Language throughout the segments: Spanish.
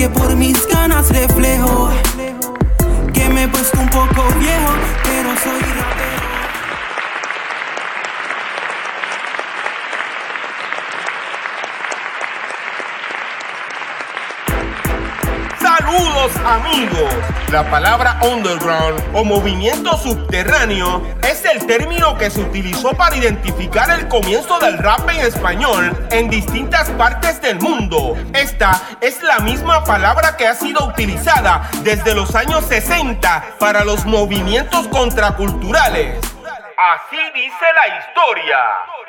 que por mis ganas reflejo. Que me he puesto un poco viejo, pero soy Saludos amigos. La palabra underground o movimiento subterráneo es el término que se utilizó para identificar el comienzo del rap en español en distintas partes del mundo. Esta es la misma palabra que ha sido utilizada desde los años 60 para los movimientos contraculturales. Así dice la historia.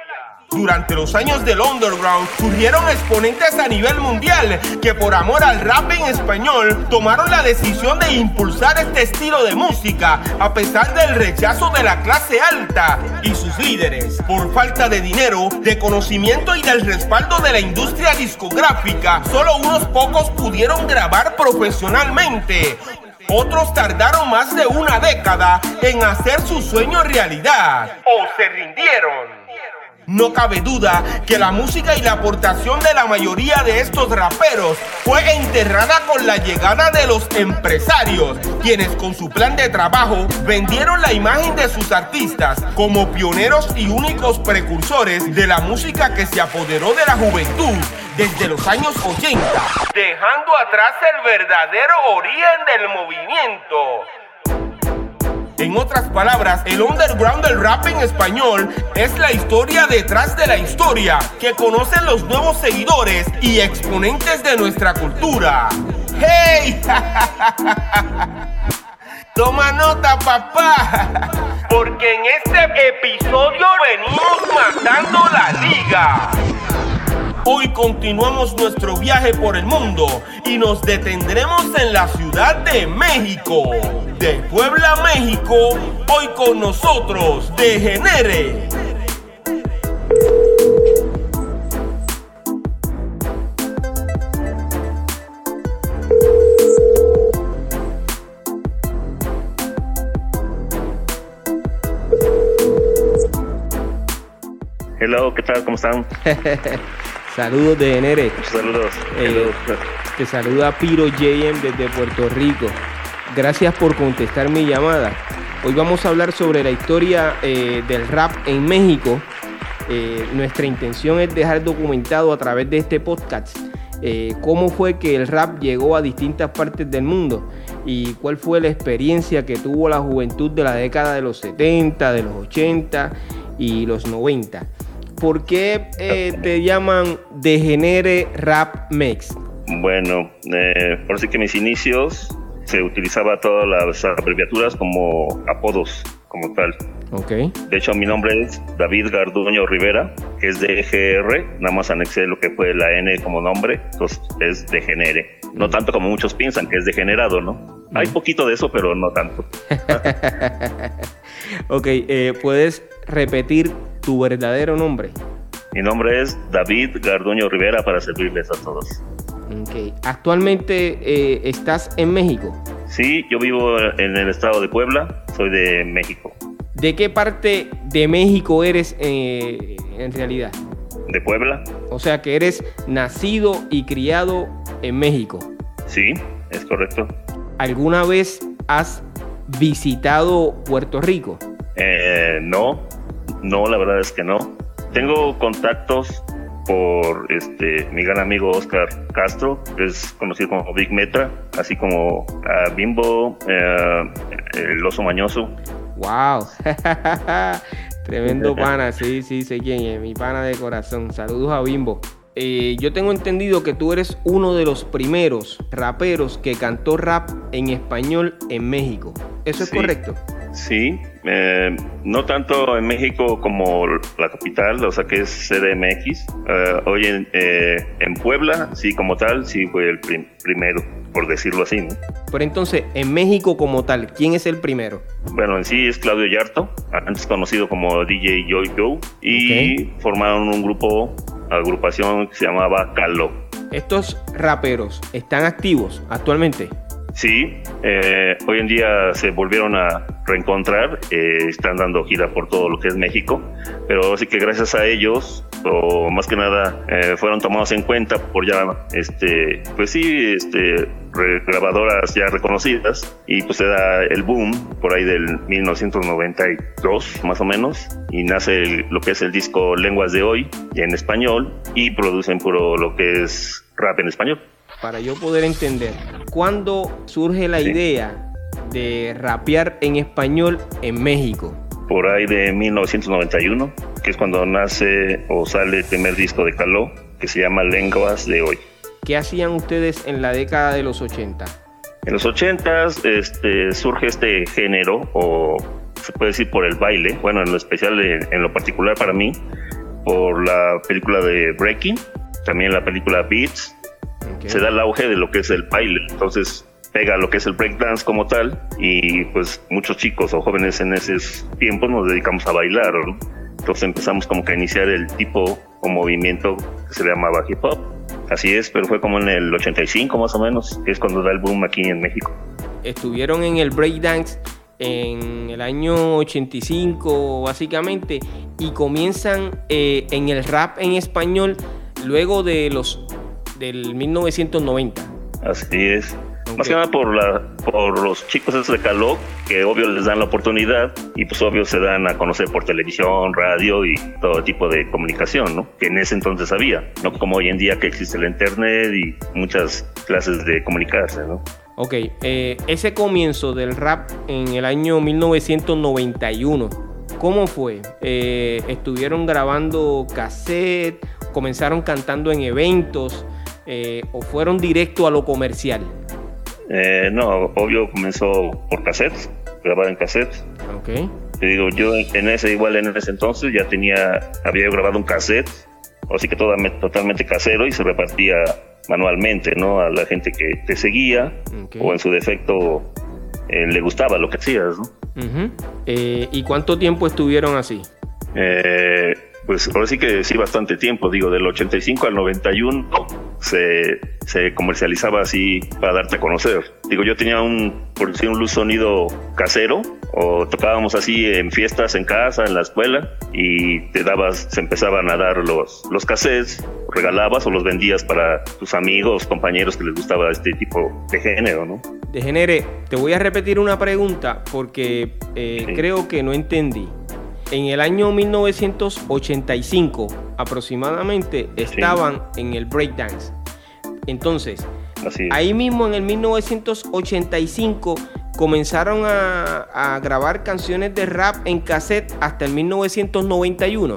Durante los años del underground surgieron exponentes a nivel mundial que por amor al rap en español tomaron la decisión de impulsar este estilo de música a pesar del rechazo de la clase alta y sus líderes. Por falta de dinero, de conocimiento y del respaldo de la industria discográfica, solo unos pocos pudieron grabar profesionalmente. Otros tardaron más de una década en hacer su sueño realidad o se rindieron. No cabe duda que la música y la aportación de la mayoría de estos raperos fue enterrada con la llegada de los empresarios, quienes con su plan de trabajo vendieron la imagen de sus artistas como pioneros y únicos precursores de la música que se apoderó de la juventud desde los años 80, dejando atrás el verdadero origen del movimiento. En otras palabras, el underground del rap en español es la historia detrás de la historia que conocen los nuevos seguidores y exponentes de nuestra cultura. ¡Hey! Toma nota, papá. Porque en este episodio venimos matando la liga. Hoy continuamos nuestro viaje por el mundo y nos detendremos en la Ciudad de México. De Puebla, México, hoy con nosotros, Degenere. Hello, ¿qué tal? ¿Cómo están? Saludos de Enere. Saludos. Eh, Hello. te saluda Piro JM desde Puerto Rico. Gracias por contestar mi llamada. Hoy vamos a hablar sobre la historia eh, del rap en México. Eh, nuestra intención es dejar documentado a través de este podcast eh, cómo fue que el rap llegó a distintas partes del mundo y cuál fue la experiencia que tuvo la juventud de la década de los 70, de los 80 y los 90. ¿Por qué eh, te llaman Degenere Rap Mex? Bueno, eh, por sí que mis inicios se utilizaba todas las abreviaturas como apodos, como tal. Ok. De hecho, mi nombre es David Garduño Rivera, que es de GR, nada más anexé lo que fue la N como nombre, entonces es Degenere. No tanto como muchos piensan que es degenerado, ¿no? Hay poquito de eso, pero no tanto. ok, eh, ¿puedes repetir tu verdadero nombre? Mi nombre es David Garduño Rivera para servirles a todos. Ok. ¿Actualmente eh, estás en México? Sí, yo vivo en el estado de Puebla, soy de México. ¿De qué parte de México eres eh, en realidad? ¿De Puebla? O sea que eres nacido y criado en México. Sí, es correcto. ¿Alguna vez has visitado Puerto Rico? Eh, no, no, la verdad es que no. Tengo contactos por este mi gran amigo Oscar Castro, que es conocido como Big Metra, así como a Bimbo, eh, el oso mañoso. ¡Wow! Tremendo pana, sí, sí, sé quién es, mi pana de corazón. Saludos a Bimbo. Eh, yo tengo entendido que tú eres uno de los primeros raperos que cantó rap en español en México. ¿Eso es Sí. correcto? Sí, eh, no tanto en México como la capital, o sea que es CDMX. Eh, hoy en, eh, en, Puebla, sí, como tal, sí fue el primero, por decirlo así. ¿no? Pero entonces, en México como tal, ¿quién es el primero? Bueno, en sí es Claudio Yarto, antes conocido como DJ Joy Joe, y formaron un grupo, agrupación que se llamaba Calo. ¿Estos raperos están activos actualmente? Sí, eh, hoy en día se volvieron a reencontrar, eh, están dando gira por todo lo que es México, pero sí que gracias a ellos, o más que nada, eh, fueron tomados en cuenta por ya, este, pues sí, este, grabadoras ya reconocidas y pues se da el boom por ahí del 1992 más o menos y nace lo que es el disco Lenguas de Hoy en español y producen puro lo que es rap en español. Para yo poder entender, ¿cuándo surge la idea de rapear en español en México? Por ahí de 1991, que es cuando nace o sale el primer disco de Caló, que se llama Lenguas de Hoy. ¿Qué hacían ustedes en la década de los 80? En los 80 este, surge este género, o se puede decir por el baile, bueno, en lo especial, en lo particular para mí, por la película de Breaking, también la película Beats, se da el auge de lo que es el baile. Entonces pega lo que es el breakdance como tal y pues muchos chicos o jóvenes en esos tiempos nos dedicamos a bailar. Entonces empezamos como que a iniciar el tipo o movimiento que se llamaba hip hop. Así es, pero fue como en el 85 más o menos, que es cuando da el boom aquí en México. Estuvieron en el breakdance en el año 85 básicamente y comienzan eh, en el rap en español luego de los del 1990. Así es. Más que nada por, la, por los chicos esos de Caló, que obvio les dan la oportunidad y pues obvio se dan a conocer por televisión, radio y todo tipo de comunicación, ¿no? Que en ese entonces había, no como hoy en día que existe la internet y muchas clases de comunicarse, ¿no? Ok, eh, ese comienzo del rap en el año 1991, ¿cómo fue? Eh, ¿Estuvieron grabando cassette? ¿Comenzaron cantando en eventos? Eh, o fueron directo a lo comercial? Eh, no, obvio comenzó por cassettes, grabar en cassettes. Ok. Te digo, yo en ese, igual en ese entonces ya tenía, había grabado un cassette, así que todo, totalmente casero y se repartía manualmente, ¿no? A la gente que te seguía o en su defecto eh, le gustaba lo que hacías, ¿no? ¿Y cuánto tiempo estuvieron así? Eh, pues ahora sí que sí, bastante tiempo, digo, del 85 al 91 se, se comercializaba así para darte a conocer. Digo, yo tenía un, por decir, un luz sonido casero, o tocábamos así en fiestas en casa, en la escuela, y te dabas, se empezaban a dar los, los cassettes, regalabas o los vendías para tus amigos, compañeros que les gustaba este tipo de género, ¿no? De género, te voy a repetir una pregunta porque eh, creo que no entendí en el año 1985 aproximadamente estaban en el breakdance. Entonces, ahí mismo en el 1985 comenzaron a, grabar canciones de rap en cassette hasta el 1991.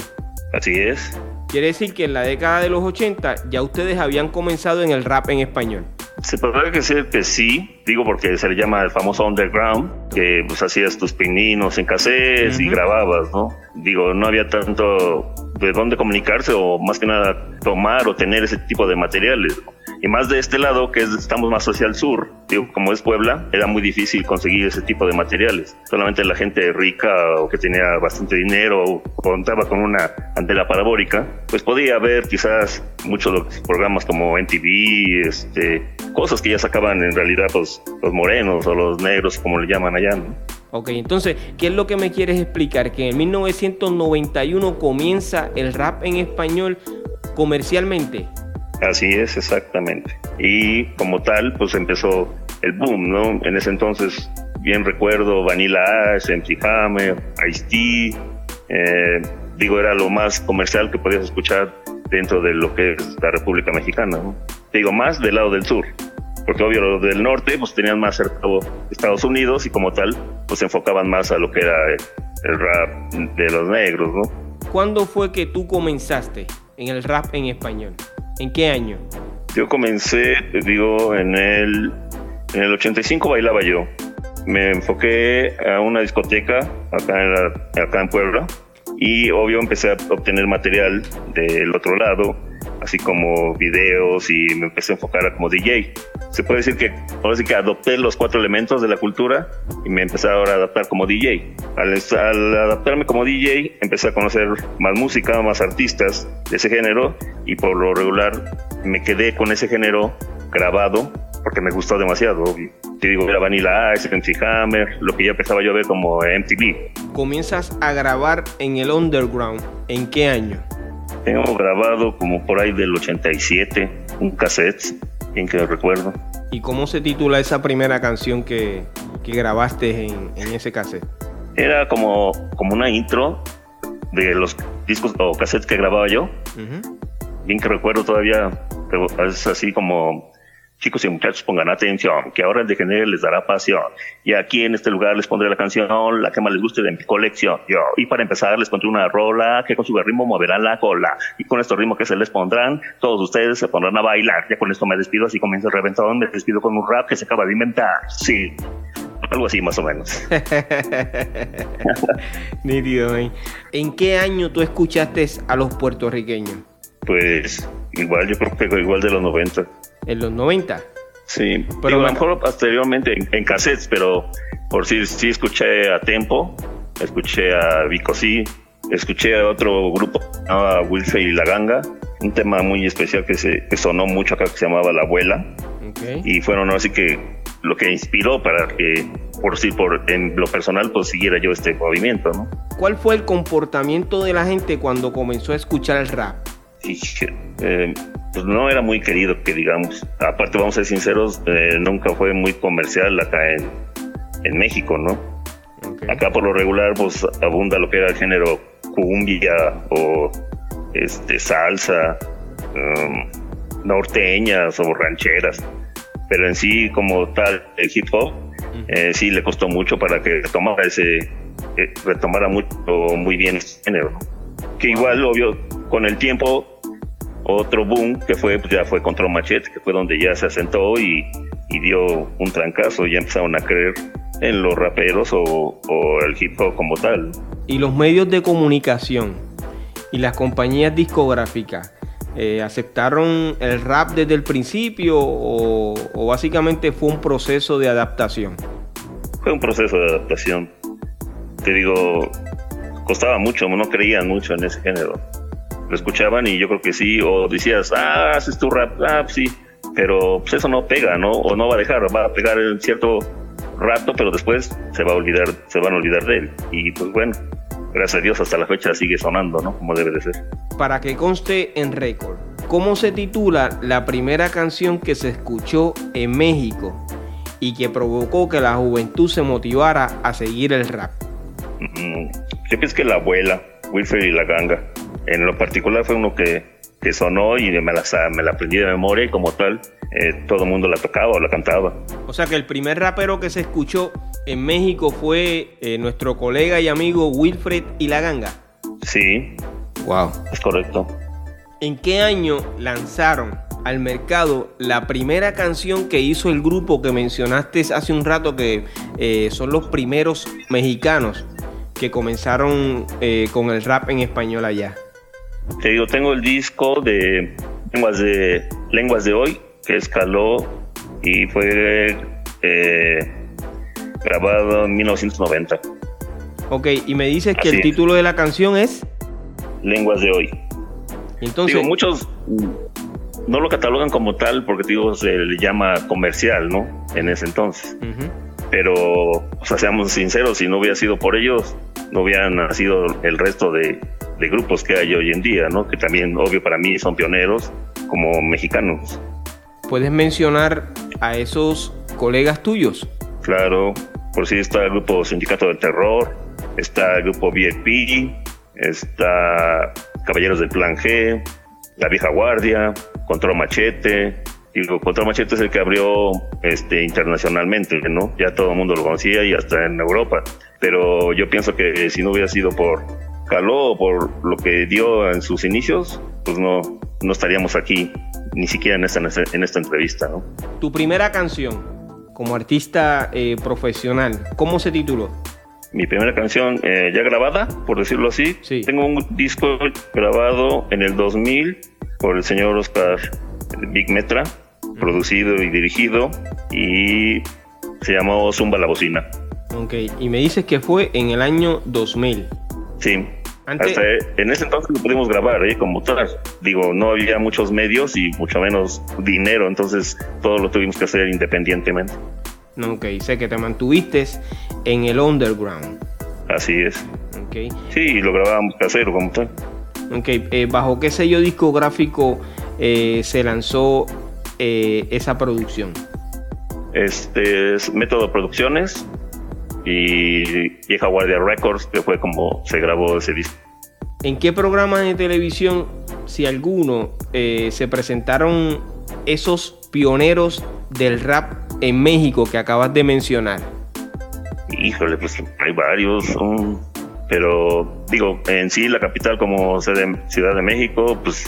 Así es. Quiere decir que en la década de los 80 ya ustedes habían comenzado en el rap en español. Se podría decir que sí, digo porque se le llama el famoso underground, que pues hacías tus pininos en cassettes y grababas, ¿no? Digo, no había tanto de dónde comunicarse o más que nada tomar o tener ese tipo de materiales. Y más de este lado, que estamos más hacia el sur, digo, como es Puebla, era muy difícil conseguir ese tipo de materiales. Solamente la gente rica o que tenía bastante dinero o contaba con una antena parabólica, pues podía ver quizás muchos de los programas como NTV, este, cosas que ya sacaban en realidad los, los morenos o los negros, como le llaman allá. ¿no? Ok, entonces, ¿qué es lo que me quieres explicar? Que en 1991 comienza el rap en español comercialmente. Así es, exactamente. Y como tal, pues empezó el boom, ¿no? En ese entonces, bien recuerdo, Vanilla Ash, MC Hammer, Ice-T, eh, digo, era lo más comercial que podías escuchar dentro de lo que es la República Mexicana, ¿no? Digo, más del lado del sur, porque obvio los del norte pues tenían más cercado Estados Unidos y como tal pues se enfocaban más a lo que era el rap de los negros, ¿no? ¿Cuándo fue que tú comenzaste en el rap en español? ¿En qué año? Yo comencé, digo, en el, en el 85 bailaba yo. me enfoqué a una discoteca acá en, acá en Puebla y obvio empecé a obtener material del otro lado, así como videos y me empecé a enfocar como DJ. Se puede decir que ahora sí que adopté los cuatro elementos de la cultura y me empecé ahora a adaptar como DJ. Al, adaptarme como DJ empecé a conocer más música, más artistas de ese género y por lo regular me quedé con ese género grabado porque me gustó demasiado. Te digo, era Vanilla Ice, MC Hammer, lo que ya empezaba yo a ver como MTV. Comienzas a grabar en el underground, ¿en qué año? Tengo grabado como por ahí del 87, un cassette, bien que recuerdo. ¿Y cómo se titula esa primera canción que, que grabaste en, en, ese cassette? Era como, como una intro de los discos o cassettes que grababa yo. Uh -huh. Bien que recuerdo todavía, es así como Chicos y muchachos, pongan atención, que ahora el de género les dará pasión. Y aquí en este lugar les pondré la canción, la que más les guste de mi colección. Yo. Y para empezar les pondré una rola que con su ritmo moverán la cola. Y con estos ritmos que se les pondrán, todos ustedes se pondrán a bailar. Ya con esto me despido, así comienza el reventón. Me despido con un rap que se acaba de inventar. Sí. Algo así más o menos. Nítido. ¿En qué año tú escuchaste a los puertorriqueños? Pues igual, yo creo que igual de los 90 en los 90. Sí, pero Digo, mejor posteriormente en, en, cassettes, pero por si sí, sí, escuché a Tempo, escuché a Vico sí, escuché a otro grupo, a Wilfe y La Ganga, un tema muy especial que, se, que sonó mucho acá que se llamaba La Abuela. Okay. Y fueron así que lo que inspiró para que, por si por en lo personal, pues siguiera yo este movimiento, ¿no? ¿Cuál fue el comportamiento de la gente cuando comenzó a escuchar el rap? Y, eh, pues no era muy querido, que digamos. Aparte, vamos a ser sinceros, eh, nunca fue muy comercial acá en, en México, ¿no? Okay. Acá por lo regular, pues abunda lo que era el género cumbia o este salsa, um, norteñas o rancheras. Pero en sí, como tal, el hip hop, eh, sí le costó mucho para que retomara ese, eh, retomara mucho, muy bien ese género. Que igual, obvio, con el tiempo otro boom que fue pues ya fue Control Machete, que fue donde ya se asentó y, y dio un trancazo, ya empezaron a creer en los raperos o, o, el hip hop como tal. Y los medios de comunicación y las compañías discográficas eh, aceptaron el rap desde el principio o, o básicamente fue un proceso de adaptación. Fue un proceso de adaptación. Te digo, costaba mucho, no creían mucho en ese género lo escuchaban y yo creo que sí, o decías, ah, haces tu rap, ah, pues sí, pero pues eso no pega, ¿no? O no va a dejar, va a pegar en cierto rato, pero después se va a olvidar, se van a olvidar de él. Y pues bueno, gracias a Dios hasta la fecha sigue sonando, ¿no? Como debe de ser. Para que conste en récord, ¿cómo se titula la primera canción que se escuchó en México y que provocó que la juventud se motivara a seguir el rap? Mm, yo pienso que la abuela, Wilfred y la ganga. En lo particular fue uno que, que sonó y me la, me la aprendí de memoria y como tal eh, todo el mundo la tocaba o la cantaba. O sea que el primer rapero que se escuchó en México fue eh, nuestro colega y amigo Wilfred y la ganga. Sí. Wow. Es correcto. ¿En qué año lanzaron al mercado la primera canción que hizo el grupo que mencionaste hace un rato que eh, son los primeros mexicanos que comenzaron eh, con el rap en español allá? Te digo, tengo el disco de Lenguas de, Lenguas de Hoy, que escaló y fue eh, grabado en 1990. Ok, y me dices que el título de la canción es Lenguas de Hoy. Entonces, digo, muchos no lo catalogan como tal porque digo, se le llama comercial, ¿no? En ese entonces. Uh -huh. Pero, o sea, seamos sinceros, si no hubiera sido por ellos, no hubieran nacido el resto de, de grupos que hay hoy en día, ¿no? Que también, obvio, para mí son pioneros como mexicanos. ¿Puedes mencionar a esos colegas tuyos? Claro, por si está el grupo Sindicato del Terror, está el grupo VIP, está Caballeros del Plan G, La Vieja Guardia, Control Machete. Digo, Control Machete es el que abrió este, internacionalmente, ¿no? Ya todo el mundo lo conocía y hasta en Europa. Pero yo pienso que si no hubiera sido por Caló por lo que dio en sus inicios, pues no, no estaríamos aquí, ni siquiera en esta, en esta entrevista, ¿no? Tu primera canción, como artista eh, profesional. ¿Cómo se tituló? Mi primera canción eh, ya grabada, por decirlo así. Sí. Tengo un disco grabado en el 2000 por el señor Oscar Big Metra, producido y dirigido, y se llamó Zumba la Bocina. Ok, y me dices que fue en el año 2000. Sí. Antes- Hasta en ese entonces lo pudimos grabar, ¿eh? como tal. Digo, no había muchos medios y mucho menos dinero, entonces todo lo tuvimos que hacer independientemente. Ok, sé que te mantuviste en el underground. Así es. Ok, Sí, lo grabábamos casero como tal. ok, eh, ¿bajo qué sello discográfico eh, se lanzó eh, esa producción? Este es Método Producciones y Vieja Guardia Records, que fue como se grabó ese disco. ¿En qué programas de televisión, si alguno, eh, se presentaron esos pioneros del rap en México que acabas de mencionar? Híjole, pues hay varios, um, pero digo, en sí la capital como Ciudad de México, pues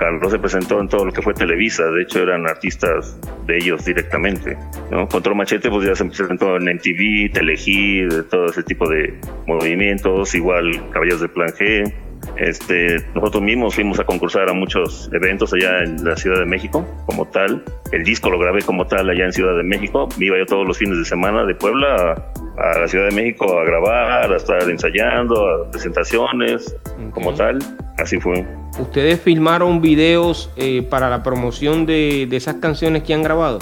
Carlos se presentó en todo lo que fue Televisa, de hecho eran artistas de ellos directamente, ¿no? Control Machete pues ya se presentó en MTV, Telehit, de todo ese tipo de movimientos, igual Caballos de Plan G, este, nosotros mismos fuimos a concursar a muchos eventos allá en la Ciudad de México como tal. El disco lo grabé como tal allá en Ciudad de México. Me iba yo todos los fines de semana de Puebla a, a la Ciudad de México a grabar, a estar ensayando, a presentaciones, como tal. Así fue. ¿Ustedes filmaron videos eh, para la promoción de, de esas canciones que han grabado?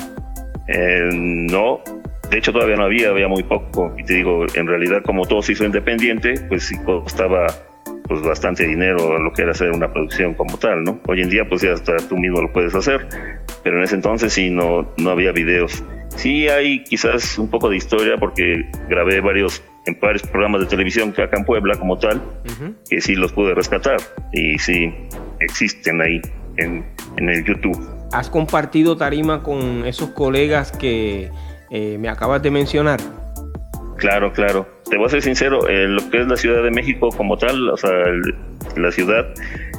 Eh, no, de hecho todavía no había, había muy poco. Y te digo, en realidad como todo se hizo independiente, pues sí costaba pues bastante dinero lo que era hacer una producción como tal, ¿no? Hoy en día pues ya hasta tú mismo lo puedes hacer, pero en ese entonces sí no, no había videos. Sí hay quizás un poco de historia porque grabé varios en varios programas de televisión que acá en Puebla como tal, que sí los pude rescatar y sí existen ahí en, en el YouTube. ¿Has compartido tarima con esos colegas que eh, me acabas de mencionar? Claro, claro. Te voy a ser sincero, en lo que es la Ciudad de México como tal, o sea, el- la ciudad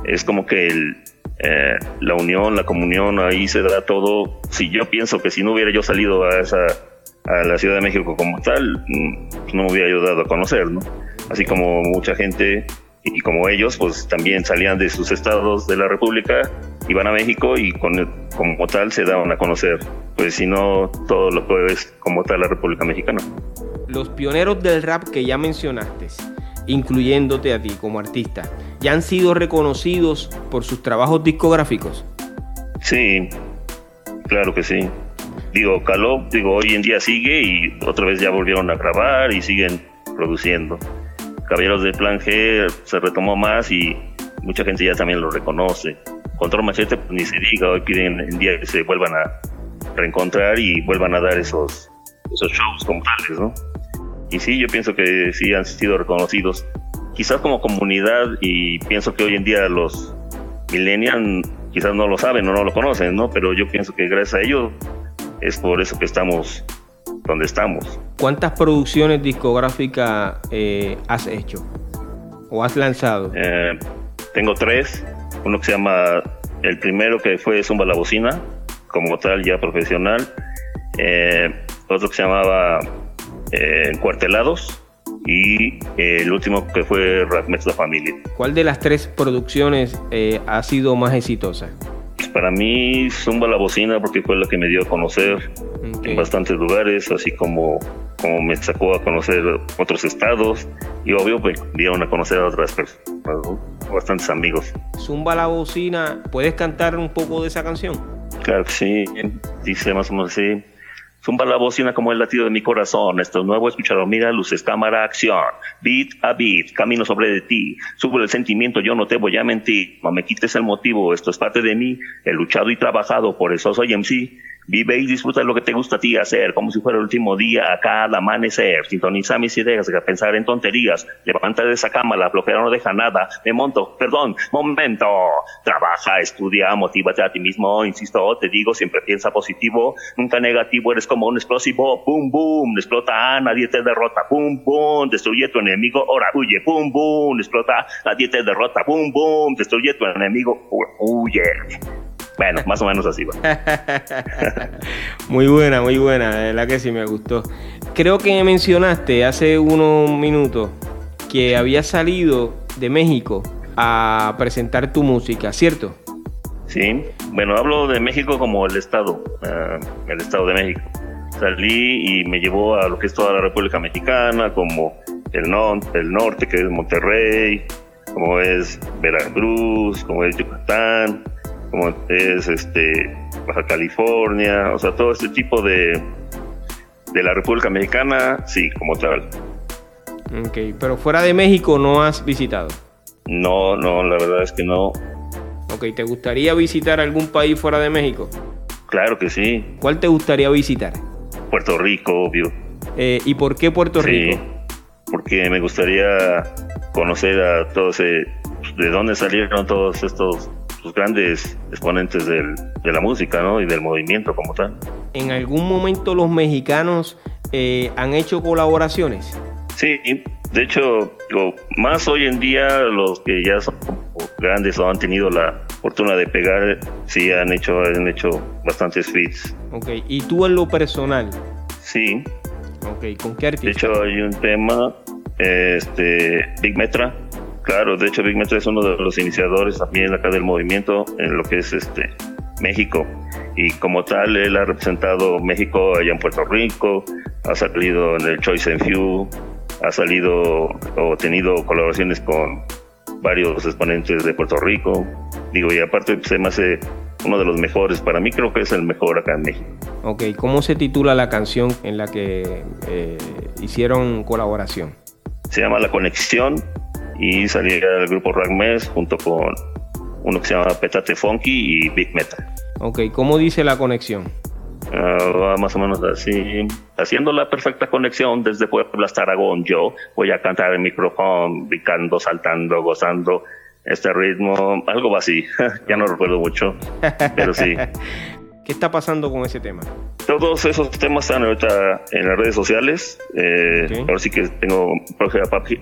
es como que el, eh, la unión, la comunión, ahí se da todo. Si yo pienso que si no hubiera yo salido a esa a la Ciudad de México como tal, mm, pues no me hubiera yo dado a conocer, ¿no? Así como mucha gente y como ellos, pues también salían de sus estados de la República, iban a México y con, como tal se daban a conocer. Pues si no, todo lo que es como tal la República Mexicana. Los pioneros del rap que ya mencionaste, incluyéndote a ti como artista, ya han sido reconocidos por sus trabajos discográficos. Sí, claro que sí. Digo, Caló, digo, hoy en día sigue y otra vez ya volvieron a grabar y siguen produciendo. Caballeros de Plan G se retomó más y mucha gente ya también lo reconoce. Control Machete, pues ni se diga, hoy piden en día que se vuelvan a reencontrar y vuelvan a dar esos, esos shows como tales, ¿no? Y sí, yo pienso que sí han sido reconocidos, quizás como comunidad y pienso que hoy en día los millennials quizás no lo saben o no lo conocen, ¿no? Pero yo pienso que gracias a ellos es por eso que estamos donde estamos. ¿Cuántas producciones discográficas eh, has hecho o has lanzado? Eh, tengo tres, uno que se llama, el primero que fue Zumba la Bocina, como tal ya profesional, eh, otro que se llamaba eh, Cuartelados y el último que fue Rap Mezcla Family. ¿Cuál de las tres producciones ha sido más exitosa? Pues para mí Zumba la Bocina porque fue la que me dio a conocer en bastantes lugares, así como, como me sacó a conocer otros estados y obvio me dieron a conocer a otras personas, bastantes amigos. Zumba la bocina, ¿puedes cantar un poco de esa canción? Claro que sí, dice más o menos así. Zumba la bocina como el latido de mi corazón. Esto es nuevo, escuchado. Mira, luces, cámara, acción. Beat a beat, camino sobre de ti. Sube el sentimiento, yo no te voy a mentir. No me quites el motivo, esto es parte de mí. He luchado y trabajado, por eso soy MC. Vive y disfruta lo que te gusta a ti hacer, como si fuera el último día, a cada amanecer. Sintoniza mis ideas, deja pensar en tonterías. Levanta de esa cama, la flojera no deja nada. Me monto, perdón, momento. Trabaja, estudia, motívate a ti mismo. Insisto, te digo, siempre piensa positivo, nunca negativo. Eres como un explosivo. Boom, boom, explota, nadie te derrota. Boom, boom, destruye tu enemigo, ahora huye. Boom, boom, explota, nadie te derrota. Boom, boom, destruye tu enemigo, huye. Bueno, más o menos así va. muy buena, muy buena, de verdad que sí me gustó. Creo que mencionaste hace unos minutos que había salido de México a presentar tu música, ¿cierto? Sí, bueno, hablo de México como el Estado, uh, el Estado de México. Salí y me llevó a lo que es toda la República Mexicana, como el, no el norte, que es Monterrey, como es Veracruz, como es Yucatán, como es este Baja California, o sea, todo este tipo de, de la República Mexicana, sí, como tal. Ok, pero fuera de México no has visitado. No, no, la verdad es que no. Ok, ¿te gustaría visitar algún país fuera de México? Claro que sí. ¿Cuál te gustaría visitar? Puerto Rico, obvio. Eh, ¿Y por qué Puerto sí, Rico? Porque me gustaría conocer a todos, de dónde salieron todos estos pues, grandes exponentes del, de la música ¿no? y del movimiento como tal. ¿En algún momento los mexicanos eh, han hecho colaboraciones? Sí, de hecho, digo, más hoy en día los que ya son grandes o han tenido la fortuna de pegar, sí han hecho, han hecho bastantes feats. Ok, ¿y tú en lo personal? Sí. Ok, ¿con qué artista? De hecho, hay un tema, este, Big Metra. Claro, de hecho, Big Metra es uno de los iniciadores también acá del movimiento en lo que es este México. Y como tal, él ha representado México allá en Puerto Rico, ha salido en el Choice and Few, ha salido o tenido colaboraciones con varios exponentes de Puerto Rico. Digo, y aparte pues, se me hace uno de los mejores. Para mí creo que es el mejor acá en México. Ok, ¿cómo se titula la canción en la que eh, hicieron colaboración? Se llama La Conexión y salía el grupo Ragmes junto con uno que se llama Petate Funky y Big Metal. Ok, ¿cómo dice la conexión? Uh, más o menos así, haciendo la perfecta conexión desde Puebla hasta Aragón. Yo voy a cantar el micrófono, picando, saltando, gozando este ritmo, algo así. ya no recuerdo mucho, pero sí. ¿Qué está pasando con ese tema? Todos esos temas están ahorita en las redes sociales. Eh, okay. Ahora sí que tengo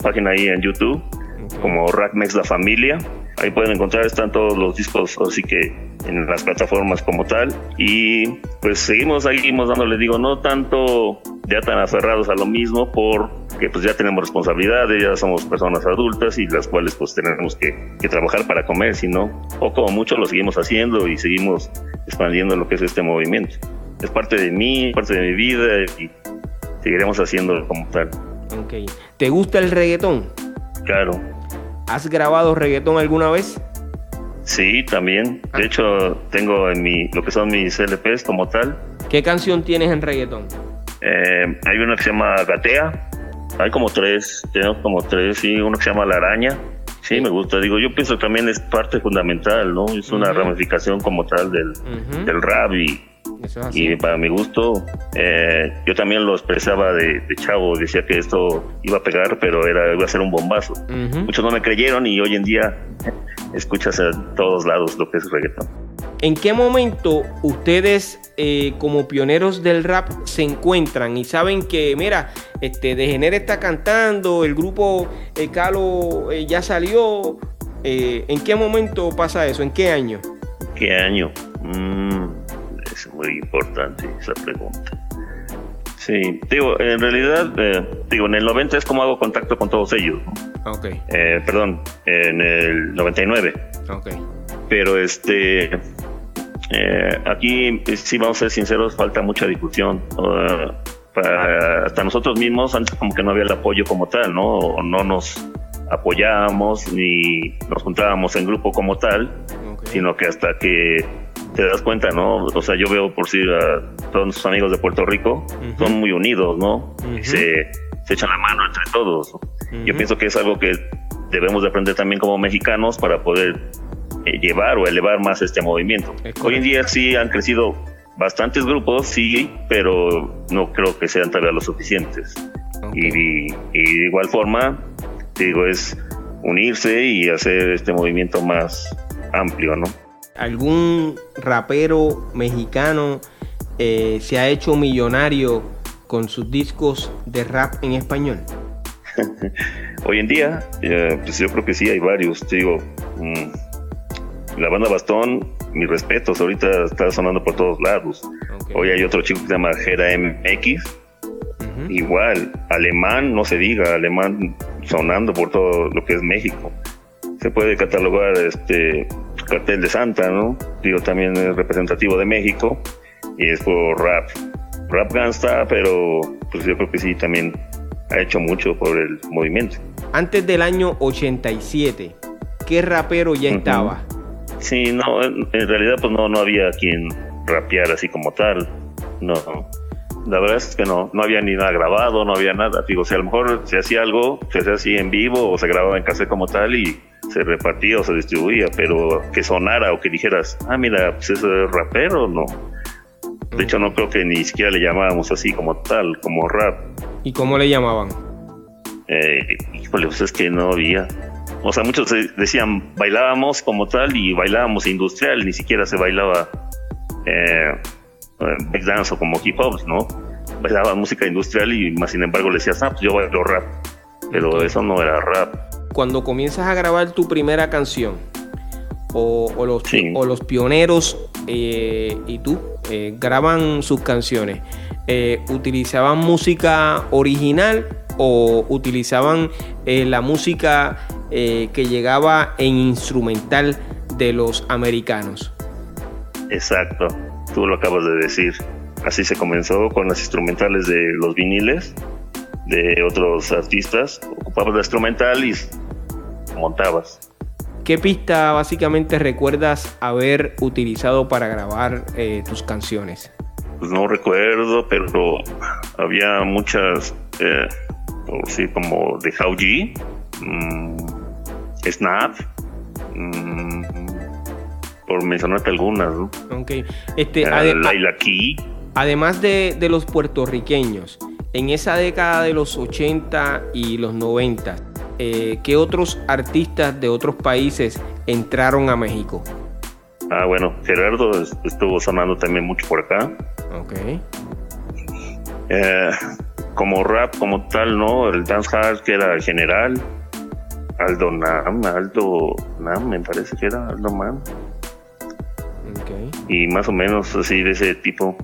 página ahí en YouTube, okay. como Rackmex La Familia. Ahí pueden encontrar, están todos los discos, así que en las plataformas como tal. Y pues seguimos, seguimos dándole, digo, no tanto ya tan aferrados a lo mismo, porque pues ya tenemos responsabilidades, ya somos personas adultas y las cuales pues tenemos que, que trabajar para comer, sino poco o mucho lo seguimos haciendo y seguimos expandiendo lo que es este movimiento. Es parte de mí, parte de mi vida y seguiremos haciéndolo como tal. Ok. ¿Te gusta el reggaetón? Claro. ¿Has grabado reggaetón alguna vez? Sí, también. De hecho, tengo en mi, lo que son mis LPs como tal. ¿Qué canción tienes en reggaetón? Eh, hay una que se llama Gatea. Hay como tres, tenemos como tres, sí, uno que se llama La Araña. Sí, sí, me gusta. Digo, yo pienso que también es parte fundamental, ¿no? Es una uh -huh. ramificación como tal del, uh -huh. del rap y, y para mi gusto, eh, yo también lo expresaba de, de, chavo, decía que esto iba a pegar, pero era, iba a ser un bombazo. Uh -huh. Muchos no me creyeron y hoy en día escuchas en todos lados lo que es reggaetón. ¿En qué momento ustedes eh, como pioneros del rap se encuentran y saben que, mira, este, Degener está cantando, el grupo eh, Calo eh, ya salió? ¿En qué momento pasa eso? ¿En qué año? ¿Qué año? Mm, es muy importante esa pregunta. Sí, digo, en realidad, eh, digo, en el 90 es como hago contacto con todos ellos. ¿no? Ok. Eh, perdón, en el 99. Ok. Pero este, eh, aquí, si vamos a ser sinceros, falta mucha discusión. Uh, para, hasta nosotros mismos, antes como que no había el apoyo como tal, ¿no? O no nos apoyábamos ni nos juntábamos en grupo como tal. Sino que hasta que te das cuenta, ¿no? O sea, yo veo por sí a todos nuestros amigos de Puerto Rico, uh -huh. son muy unidos, ¿no? Uh -huh. se, se, echan la mano entre todos. Uh -huh. Yo pienso que es algo que debemos de aprender también como mexicanos para poder eh, llevar o elevar más este movimiento. Hoy en día sí han crecido bastantes grupos, sí, pero no creo que sean todavía los suficientes. Okay. Y, y, de igual forma, digo, es unirse y hacer este movimiento más amplio, ¿no? ¿Algún rapero mexicano eh, se ha hecho millonario con sus discos de rap en español? Hoy en día, eh, pues yo creo que sí hay varios. Digo, mmm, la banda Bastón mis respetos, ahorita está sonando por todos lados. Hoy hay otro chico que se llama Gera MX, igual, alemán, no se diga, alemán sonando por todo lo que es México. Se puede catalogar este cartel de Santa, ¿no? Digo, también es representativo de México y es por rap. Rap gangsta, pero pues yo creo que sí también ha hecho mucho por el movimiento. Antes del año 87, ¿qué rapero ya estaba? Sí, no, en, realidad pues no, no había quien rapear así como tal. No, la verdad es que no, no había ni nada grabado, no había nada. Digo, si a lo mejor se hacía algo, se hacía así en vivo o se grababa en cassette como tal y se repartía o se distribuía, pero que sonara o que dijeras, ah, mira, pues es rapero, no. De hecho, no creo que ni siquiera le llamábamos así como tal, como rap. ¿Y cómo le llamaban? Eh, híjole, pues es que no había. O sea, muchos decían bailábamos como tal y bailábamos industrial, ni siquiera se bailaba eh, back dance o como hip hop, ¿no? Bailaba música industrial y más sin embargo le decías, ah, pues yo bailo rap. Pero eso no era rap. Cuando comienzas a grabar tu primera canción, o, los, o los, pioneros eh, y tú eh, graban sus canciones, eh, ¿utilizaban música original o utilizaban la música que llegaba en instrumental de los americanos? Exacto, tú lo acabas de decir. Así se comenzó con las instrumentales de los viniles de otros artistas. Ocupabas la instrumental y montabas. ¿Qué pista básicamente recuerdas haber utilizado para grabar eh, tus canciones? Pues no recuerdo, pero había muchas, eh, sí, como de How G, mm, Snap, mm, por mencionarte algunas, ¿no? Ok. Este, uh, Key. Además de, de los puertorriqueños, en esa década de los 80 y los 90, eh, ¿qué otros artistas de otros países entraron a México? Ah, bueno, Gerardo estuvo sonando también mucho por acá. Ok. Eh, como rap, como tal, ¿no? El dancehall que era general. Aldo Nam, Aldo Nam, me parece que era Aldo Nam. Okay. Y más o menos así de ese tipo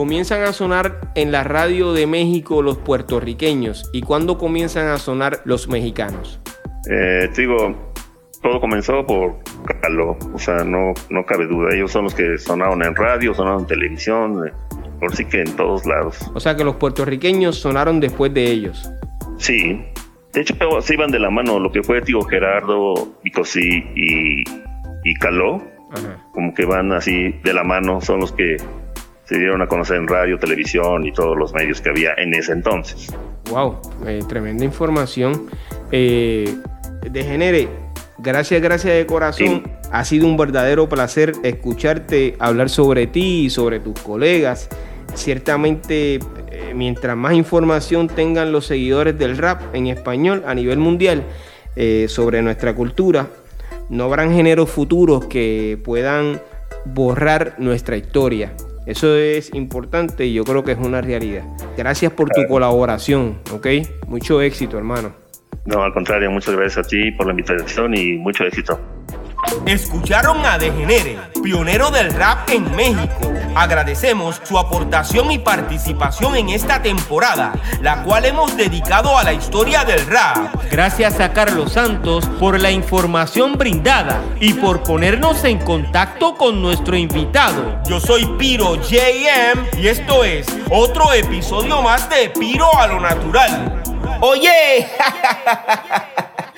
comienzan a sonar en la radio de México los puertorriqueños y cuándo comienzan a sonar los mexicanos? Eh, digo, todo comenzó por Caló, o sea, no, no cabe duda. Ellos son los que sonaron en radio, sonaron en televisión, eh, por sí que en todos lados. O sea que los puertorriqueños sonaron después de ellos. Sí, de hecho se iban de la mano lo que fue Tío Gerardo, Vicosí y, y Caló. Como que van así de la mano, son los que se dieron a conocer en radio, televisión y todos los medios que había en ese entonces. Wow, eh, tremenda información. Eh, Degenere, gracias, gracias de corazón. Ha sido un verdadero placer escucharte hablar sobre ti y sobre tus colegas. Ciertamente, eh, mientras más información tengan los seguidores del rap en español a nivel mundial sobre nuestra cultura, no habrán géneros futuros que puedan borrar nuestra historia. Eso es importante y yo creo que es una realidad. Gracias por tu colaboración, ¿ok? Mucho éxito, hermano. No, al contrario, muchas gracias a ti por la invitación y mucho éxito. Escucharon a Degenere, pionero del rap en México. Agradecemos su aportación y participación en esta temporada, la cual hemos dedicado a la historia del rap. Gracias a Carlos Santos por la información brindada y por ponernos en contacto con nuestro invitado. Yo soy Piro JM y esto es otro episodio más de Piro a lo Natural. Oye,